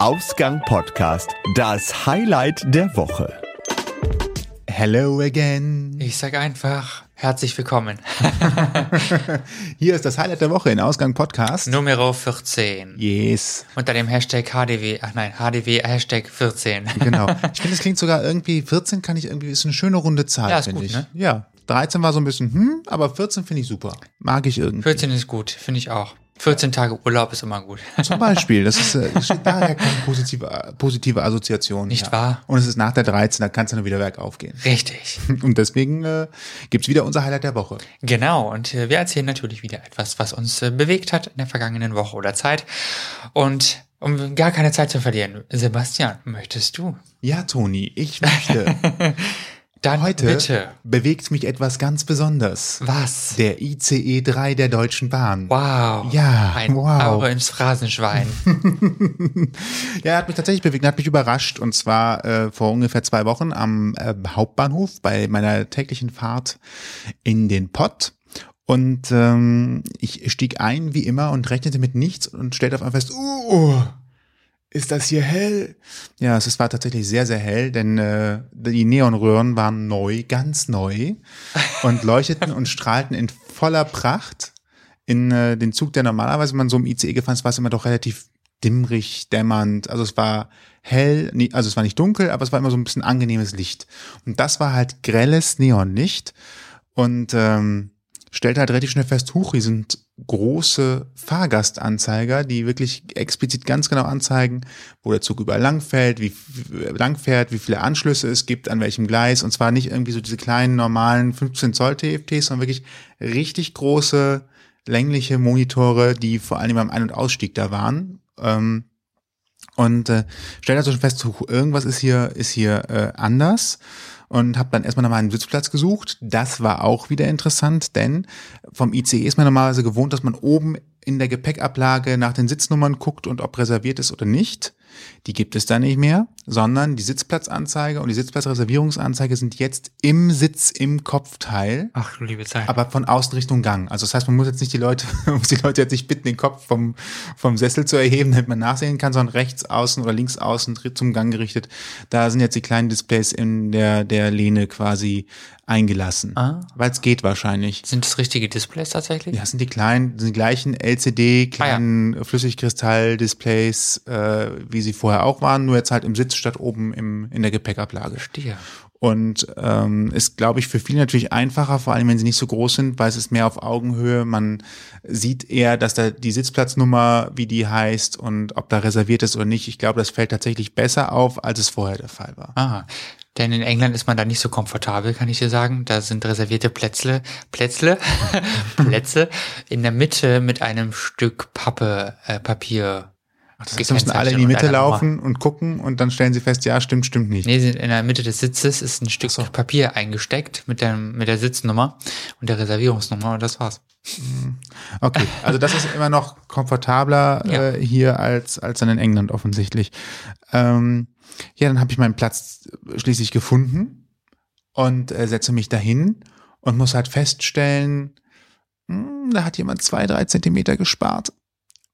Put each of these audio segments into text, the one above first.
Ausgang Podcast, das Highlight der Woche. Hello again. Ich sag einfach herzlich willkommen. Hier ist das Highlight der Woche in Ausgang Podcast. Numero 14. Yes. Unter dem Hashtag HDW, ach nein, HDW Hashtag 14. Genau. Ich finde, es klingt sogar irgendwie, 14 kann ich irgendwie, ist eine schöne runde Zahl, Ja, ist finde ich. ne? Ja. 13 war so ein bisschen, hm, aber 14 finde ich super. Mag ich irgendwie. 14 ist gut, finde ich auch. 14 Tage Urlaub ist immer gut. Zum Beispiel, das ist, äh, daher keine positive, positive Assoziation. Nicht wahr? Und es ist nach der 13, da kann es dann wieder bergauf gehen. Richtig. Und deswegen äh, gibt's wieder unser Highlight der Woche. Genau, und äh, wir erzählen natürlich wieder etwas, was uns äh, bewegt hat in der vergangenen Woche oder Zeit. Und um gar keine Zeit zu verlieren, Sebastian, möchtest du? Ja, Toni, ich möchte. Dann Heute bitte. bewegt mich etwas ganz Besonderes. Was? Der ICE 3 der Deutschen Bahn. Wow. Ja, Ein wow. Auge ins Phrasenschwein. Ja, er hat mich tatsächlich bewegt, hat mich überrascht. Und zwar äh, vor ungefähr zwei Wochen am äh, Hauptbahnhof bei meiner täglichen Fahrt in den Pott. Und ähm, ich stieg ein wie immer und rechnete mit nichts und stellte auf einmal fest, uh, ist das hier hell? Ja, es war tatsächlich sehr, sehr hell, denn äh, die Neonröhren waren neu, ganz neu und leuchteten und strahlten in voller Pracht in äh, den Zug, der normalerweise, man so im ICE gefahren ist, war es immer doch relativ dimmrig, dämmernd. Also es war hell, also es war nicht dunkel, aber es war immer so ein bisschen angenehmes Licht. Und das war halt grelles Neonlicht und ähm, stellte halt relativ schnell fest, huch, hier sind große Fahrgastanzeiger, die wirklich explizit ganz genau anzeigen, wo der Zug überall langfällt, wie wie- langfährt, wie viele Anschlüsse es gibt, an welchem Gleis. Und zwar nicht irgendwie so diese kleinen normalen 15 Zoll TFTs, sondern wirklich richtig große längliche Monitore, die vor allem beim Ein- und Ausstieg da waren. Ähm, und äh, stellte also schon fest, huch, irgendwas ist hier ist hier äh, anders und habe dann erstmal nochmal einen Sitzplatz gesucht. Das war auch wieder interessant, denn vom ICE ist man normalerweise gewohnt, dass man oben in der Gepäckablage nach den Sitznummern guckt und ob reserviert ist oder nicht. Die gibt es da nicht mehr, sondern die Sitzplatzanzeige und die Sitzplatzreservierungsanzeige sind jetzt im Sitz im Kopfteil Ach, du liebe Zeit. aber von außen Richtung Gang. Also das heißt, man muss jetzt nicht die Leute, muss die Leute jetzt nicht bitten, den Kopf vom, vom Sessel zu erheben, damit man nachsehen kann, sondern rechts außen oder links außen zum Gang gerichtet. Da sind jetzt die kleinen Displays in der, der Lehne quasi eingelassen. Ah. Weil es geht wahrscheinlich. Sind das richtige Displays tatsächlich? Ja, sind die kleinen, sind die gleichen LCD, kleinen Flüssigkristall-Displays, äh, wie sie vorher auch waren, nur jetzt halt im Sitz statt oben im, in der Gepäckablage. Verstehe. Und ähm, ist, glaube ich, für viele natürlich einfacher, vor allem wenn sie nicht so groß sind, weil es ist mehr auf Augenhöhe. Man sieht eher, dass da die Sitzplatznummer, wie die heißt und ob da reserviert ist oder nicht. Ich glaube, das fällt tatsächlich besser auf, als es vorher der Fall war. Ah, denn in England ist man da nicht so komfortabel, kann ich dir sagen. Da sind reservierte Plätzle, Plätzle, Plätze in der Mitte mit einem Stück Pappe, äh, Papier. Das heißt, müssen alle in die Mitte laufen und gucken und dann stellen sie fest, ja, stimmt, stimmt nicht. Nee, in der Mitte des Sitzes ist ein Stück so. Papier eingesteckt mit der, mit der Sitznummer und der Reservierungsnummer und das war's. Okay, also das ist immer noch komfortabler Ja. äh, hier als, als dann in England offensichtlich. Ähm, ja, dann habe ich meinen Platz schließlich gefunden und äh, setze mich dahin und muss halt feststellen, hm, da hat jemand zwei, drei Zentimeter gespart.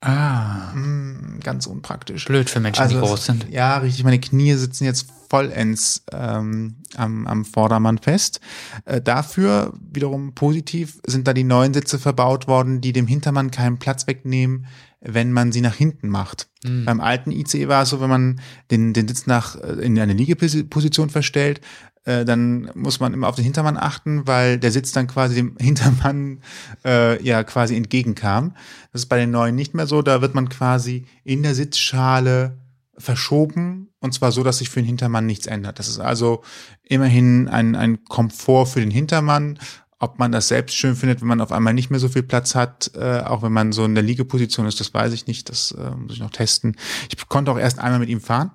Ah, Hm, ganz unpraktisch. blöd für Menschen, die Also, groß sind. Ja, richtig. Meine Knie sitzen jetzt vollends ähm, am, am Vordermann fest. Äh, dafür wiederum positiv sind da die neuen Sitze verbaut worden, die dem Hintermann keinen Platz wegnehmen, wenn man sie nach hinten macht. Mhm. Beim alten ICE war es so, wenn man den, den Sitz nach äh, in eine Liegeposition verstellt, äh, dann muss man immer auf den Hintermann achten, weil der Sitz dann quasi dem Hintermann äh, ja quasi entgegenkam. Das ist bei den neuen nicht mehr so. Da wird man quasi in der Sitzschale verschoben und zwar so, dass sich für den Hintermann nichts ändert. Das ist also immerhin ein, ein Komfort für den Hintermann. Ob man das selbst schön findet, wenn man auf einmal nicht mehr so viel Platz hat, äh, auch wenn man so in der Liegeposition ist, das weiß ich nicht. Das äh, muss ich noch testen. Ich konnte auch erst einmal mit ihm fahren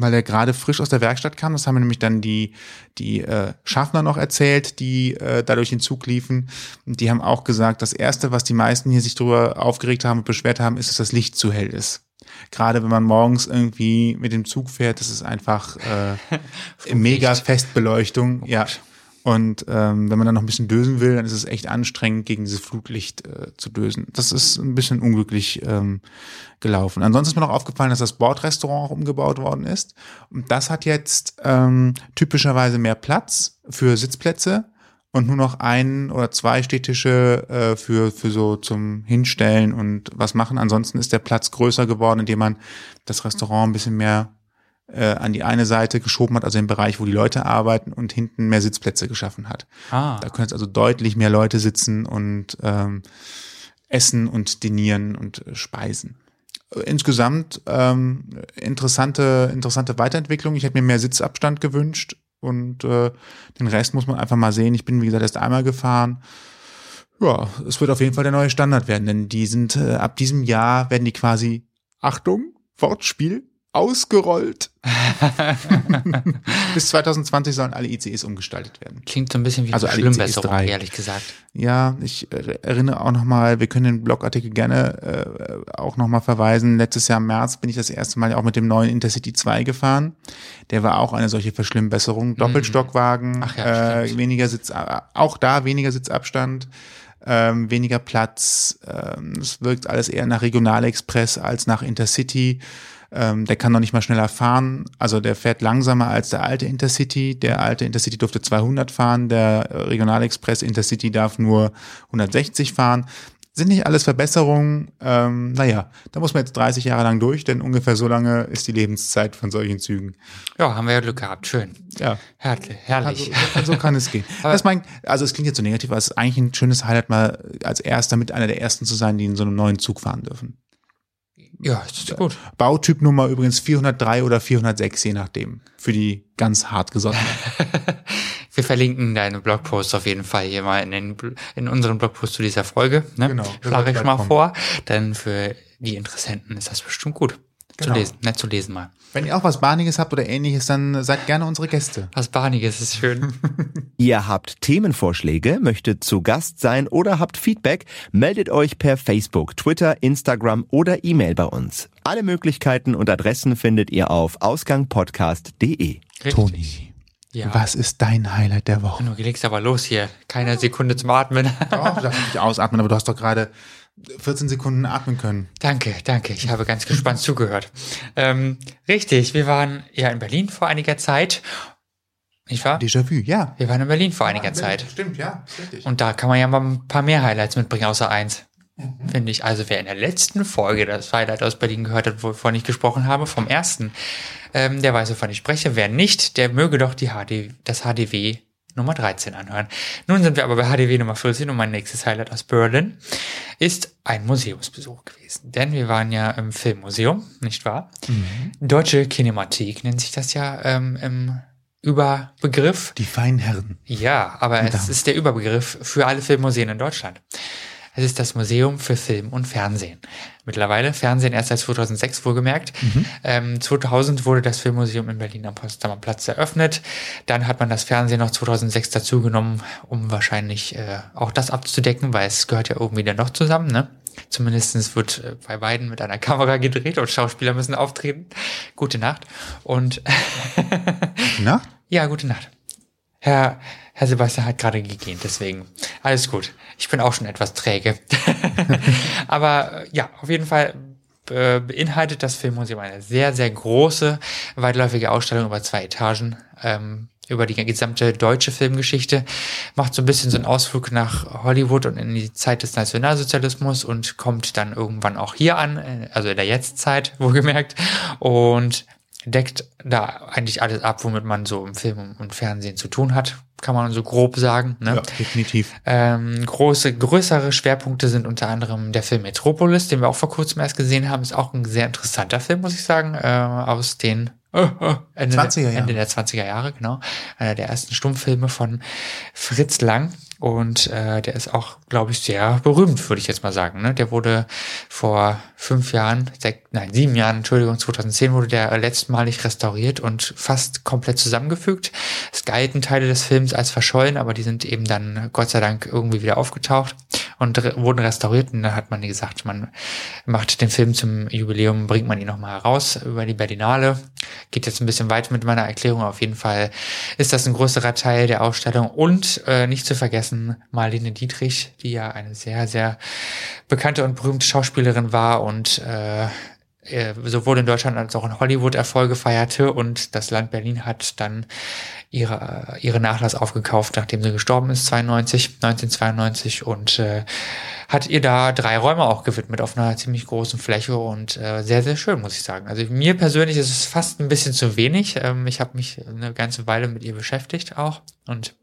weil er gerade frisch aus der Werkstatt kam. Das haben mir nämlich dann die, die äh, Schaffner noch erzählt, die äh, da durch den Zug liefen. Und die haben auch gesagt, das Erste, was die meisten hier sich darüber aufgeregt haben und beschwert haben, ist, dass das Licht zu hell ist. Gerade wenn man morgens irgendwie mit dem Zug fährt, das ist einfach äh, mega. Festbeleuchtung. ja. Und ähm, wenn man dann noch ein bisschen dösen will, dann ist es echt anstrengend, gegen dieses Flutlicht äh, zu dösen. Das ist ein bisschen unglücklich ähm, gelaufen. Ansonsten ist mir noch aufgefallen, dass das Bordrestaurant auch umgebaut worden ist. Und das hat jetzt ähm, typischerweise mehr Platz für Sitzplätze und nur noch ein oder zwei Stehtische äh, für, für so zum Hinstellen und was machen. Ansonsten ist der Platz größer geworden, indem man das Restaurant ein bisschen mehr äh, an die eine Seite geschoben hat, also im Bereich, wo die Leute arbeiten und hinten mehr Sitzplätze geschaffen hat. Ah. Da können jetzt also deutlich mehr Leute sitzen und ähm, essen und dinieren und äh, speisen. Insgesamt ähm, interessante, interessante Weiterentwicklung. Ich hätte mir mehr Sitzabstand gewünscht und äh, den Rest muss man einfach mal sehen. Ich bin, wie gesagt, erst einmal gefahren. Ja, es wird auf jeden Fall der neue Standard werden, denn die sind äh, ab diesem Jahr werden die quasi, Achtung, Wortspiel, ausgerollt. Bis 2020 sollen alle ICEs umgestaltet werden. Klingt so ein bisschen wie Also eine Schlimmbesserung, ehrlich gesagt. Ja, ich erinnere auch nochmal, wir können den Blogartikel gerne äh, auch nochmal verweisen. Letztes Jahr im März bin ich das erste Mal auch mit dem neuen Intercity 2 gefahren. Der war auch eine solche Verschlimmbesserung. Doppelstockwagen, Mhm. Ach ja, äh, weniger Sitz, äh, auch da weniger Sitzabstand. Ähm, weniger Platz, ähm, es wirkt alles eher nach Regionalexpress als nach Intercity. Ähm, der kann noch nicht mal schneller fahren. Also der fährt langsamer als der alte Intercity. Der alte Intercity durfte 200 fahren. Der Regionalexpress Intercity darf nur 160 fahren. Sind nicht alles Verbesserungen. Ähm, naja, da muss man jetzt 30 Jahre lang durch, denn ungefähr so lange ist die Lebenszeit von solchen Zügen. Ja, haben wir ja Glück gehabt. Schön. Ja, Herrlich. herrlich. also, so kann es gehen. Das mein, also es klingt jetzt so negativ, aber es ist eigentlich ein schönes Highlight, mal als erster mit einer der ersten zu sein, die in so einem neuen Zug fahren dürfen. Ja, ist gut. Bautypnummer übrigens 403 oder 406, je nachdem. Für die ganz hart gesottenen. Wir verlinken deine Blogpost auf jeden Fall hier mal in, den, in unseren Blogpost zu dieser Folge. Ne? Genau, Schlage ich mal kommen. vor. Denn für die Interessenten ist das bestimmt gut Genau. zu lesen. Nett zu lesen mal. Wenn ihr auch was Bahniges habt oder ähnliches, dann seid gerne unsere Gäste. Was Bahniges ist schön. Ihr habt Themenvorschläge, möchtet zu Gast sein oder habt Feedback, meldet euch per Facebook, Twitter, Instagram oder E-Mail bei uns. Alle Möglichkeiten und Adressen findet ihr auf ausgangpodcast.de. Toni, Ja. was ist dein Highlight der Woche? Du legst aber los hier. Keine Sekunde zum Atmen. Doch, du darfst nicht ausatmen, aber du hast doch gerade 14 Sekunden atmen können. Danke, danke. Ich habe ganz gespannt zugehört. Ähm, richtig, wir waren ja in Berlin vor einiger Zeit. Nicht wahr? Déjà-vu, ja. Wir waren in Berlin vor einiger Zeit. Stimmt, ja, richtig. Und da kann man ja mal ein paar mehr Highlights mitbringen, außer eins. Finde ich. Also wer in der letzten Folge das Highlight aus Berlin gehört hat, wovon ich gesprochen habe, vom ersten, ähm, der weiß, wovon ich spreche. Wer nicht, der möge doch die HD, das HDW Nummer 13 anhören. Nun sind wir aber bei HDW Nummer 14 und mein nächstes Highlight aus Berlin ist ein Museumsbesuch gewesen. Denn wir waren ja im Filmmuseum, nicht wahr? Deutsche Kinemathek nennt sich das ja ähm, im Überbegriff. Die feinen Herren. Ja, aber es ist der Überbegriff für alle Filmmuseen in Deutschland. Es ist das Museum für Film und Fernsehen. Mittlerweile Fernsehen erst seit 2006 wohlgemerkt. Ähm, 2000 wurde das Filmmuseum in Berlin am Potsdamer Platz eröffnet. Dann hat man das Fernsehen noch 2006 dazugenommen, um wahrscheinlich äh, auch das abzudecken, weil es gehört ja irgendwie dann noch zusammen. Ne? Zumindest wird äh, bei beiden mit einer Kamera gedreht und Schauspieler müssen auftreten. Gute Nacht. Und Na? ja, gute Nacht. Herr, Herr Sebastian hat gerade gegähnt, deswegen alles gut. Ich bin auch schon etwas träge. Aber äh, ja, auf jeden Fall äh, beinhaltet das Filmmuseum eine sehr, sehr große, weitläufige Ausstellung über zwei Etagen. Ähm, über die gesamte deutsche Filmgeschichte, macht so ein bisschen so einen Ausflug nach Hollywood und in die Zeit des Nationalsozialismus und kommt dann irgendwann auch hier an, äh, also in der Jetztzeit, wohlgemerkt, und deckt da eigentlich alles ab, womit man so im Film und Fernsehen zu tun hat, kann man so grob sagen. Ne? Ja, definitiv. Ähm, große, größere Schwerpunkte sind unter anderem der Film Metropolis, den wir auch vor kurzem erst gesehen haben. Ist auch ein sehr interessanter Film, muss ich sagen, äh, aus den Ende, 20er der, Jahre. Ende der 20er Jahre, genau. Einer der ersten Stummfilme von Fritz Lang. Und äh, der ist auch, glaube ich, sehr berühmt, würde ich jetzt mal sagen. Ne? Der wurde vor fünf Jahren, sech, nein, sieben Jahren, Entschuldigung, 2010 wurde der letztmalig restauriert und fast komplett zusammengefügt. Es galten Teile des Films als verschollen, aber die sind eben dann Gott sei Dank irgendwie wieder aufgetaucht. Und re wurden restauriert. Und dann hat man gesagt, man macht den Film zum Jubiläum, bringt man ihn nochmal heraus über die Berlinale. Geht jetzt ein bisschen weit mit meiner Erklärung. Auf jeden Fall ist das ein größerer Teil der Ausstellung. Und äh, nicht zu vergessen, Marlene Dietrich, die ja eine sehr, sehr bekannte und berühmte Schauspielerin war und äh, äh, sowohl in Deutschland als auch in Hollywood Erfolge feierte und das Land Berlin hat dann ihre, ihre Nachlass aufgekauft, nachdem sie gestorben ist, 92, 1992 und äh, hat ihr da drei Räume auch gewidmet auf einer ziemlich großen Fläche und äh, sehr, sehr schön, muss ich sagen. Also mir persönlich ist es fast ein bisschen zu wenig. Ähm, ich habe mich eine ganze Weile mit ihr beschäftigt auch und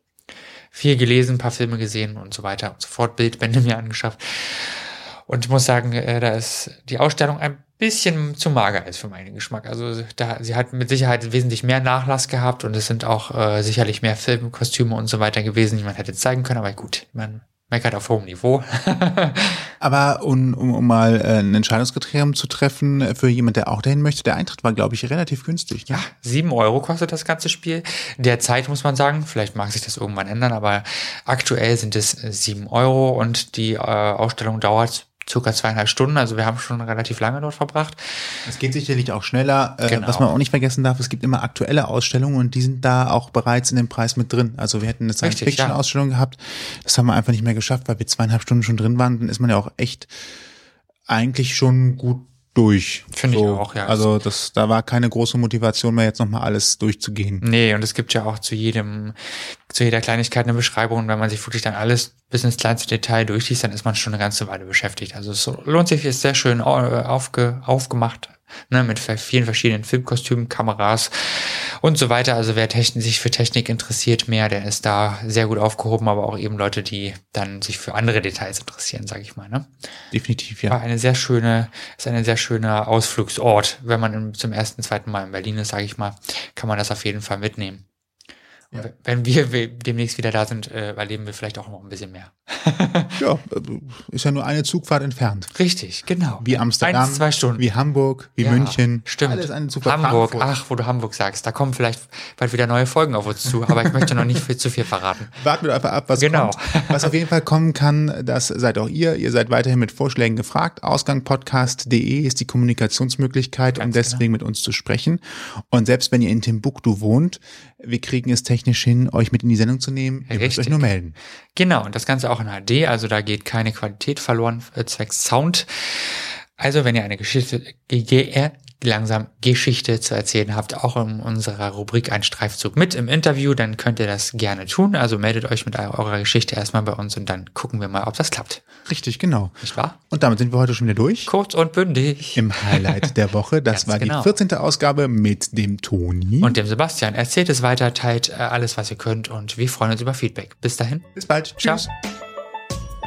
viel gelesen, ein paar Filme gesehen und so weiter und so fort, Bildbände mir angeschafft. Und ich muss sagen, äh, da ist die Ausstellung ein bisschen zu mager ist für meinen Geschmack. Also da, sie hat mit Sicherheit wesentlich mehr Nachlass gehabt und es sind auch äh, sicherlich mehr Filmkostüme und so weiter gewesen, die man hätte zeigen können. Aber gut, man meckert auf hohem Niveau. aber um, um, um mal äh, ein Entscheidungskriterium zu treffen für jemand, der auch dahin möchte, der Eintritt war, glaube ich, relativ günstig. Ne? Ja, sieben Euro kostet das ganze Spiel. Derzeit muss man sagen, vielleicht mag sich das irgendwann ändern, aber aktuell sind es sieben Euro und die äh, Ausstellung dauert circa zweieinhalb Stunden. Also wir haben schon relativ lange dort verbracht. Es geht sicherlich auch schneller. Äh, genau. Was man auch nicht vergessen darf, es gibt immer aktuelle Ausstellungen und die sind da auch bereits in dem Preis mit drin. Also wir hätten eine Science-Fiction-Ausstellung ja. gehabt. Das haben wir einfach nicht mehr geschafft, weil wir zweieinhalb Stunden schon drin waren. Dann ist man ja auch echt eigentlich schon gut durch. Finde so. ich auch, ja. Also das, da war keine große Motivation mehr, jetzt nochmal alles durchzugehen. Nee, und es gibt ja auch zu jedem, zu jeder Kleinigkeit eine Beschreibung. Und wenn man sich wirklich dann alles bis ins kleinste Detail durchliest, dann ist man schon eine ganze Weile beschäftigt. Also es lohnt sich, ist sehr schön aufge, aufgemacht, ne, mit vielen verschiedenen Filmkostümen, Kameras und so weiter. Also wer Technik, sich für Technik interessiert mehr, der ist da sehr gut aufgehoben, aber auch eben Leute, die dann sich für andere Details interessieren, sage ich mal. Ne? Definitiv, ja. War eine sehr schöne, ist eine sehr schöne Ausflugsort. Wenn man zum ersten, zweiten Mal in Berlin ist, sage ich mal, kann man das auf jeden Fall mitnehmen. Ja. Wenn wir demnächst wieder da sind, äh, erleben wir vielleicht auch noch ein bisschen mehr. ja, äh, ist ja nur eine Zugfahrt entfernt. Richtig, genau. Wie Amsterdam, Eins, zwei Stunden. wie Hamburg, wie ja, München. Stimmt. Alles eine Zugfahrt. Hamburg, Frankfurt. ach, wo du Hamburg sagst, da kommen vielleicht bald wieder neue Folgen auf uns zu, aber ich möchte noch nicht viel zu viel verraten. Warten wir einfach ab, was genau. kommt. Was auf jeden Fall kommen kann, das seid auch ihr. Ihr seid weiterhin mit Vorschlägen gefragt. Ausgangpodcast.de ist die Kommunikationsmöglichkeit, Ganz um deswegen genau. mit uns zu sprechen. Und selbst wenn ihr in Timbuktu wohnt, wir kriegen es technisch hin, euch mit in die Sendung zu nehmen. Ihr Richtig. müsst euch nur melden. Genau, und das Ganze auch in HD, also da geht keine Qualität verloren, äh, zwecks Sound. Also, wenn ihr eine Geschichte, langsam Geschichte zu erzählen habt, auch in unserer Rubrik Ein Streifzug mit im Interview, dann könnt ihr das gerne tun. Also meldet euch mit eurer Geschichte erstmal bei uns und dann gucken wir mal, ob das klappt. Richtig, genau. Nicht wahr? Und damit sind wir heute schon wieder durch. Kurz und bündig. Im Highlight der Woche. Das war genau. die 14. Ausgabe mit dem Toni. Und dem Sebastian. Erzählt es weiter, teilt äh, alles, was ihr könnt und wir freuen uns über Feedback. Bis dahin. Bis bald. Tschüss. Ciao.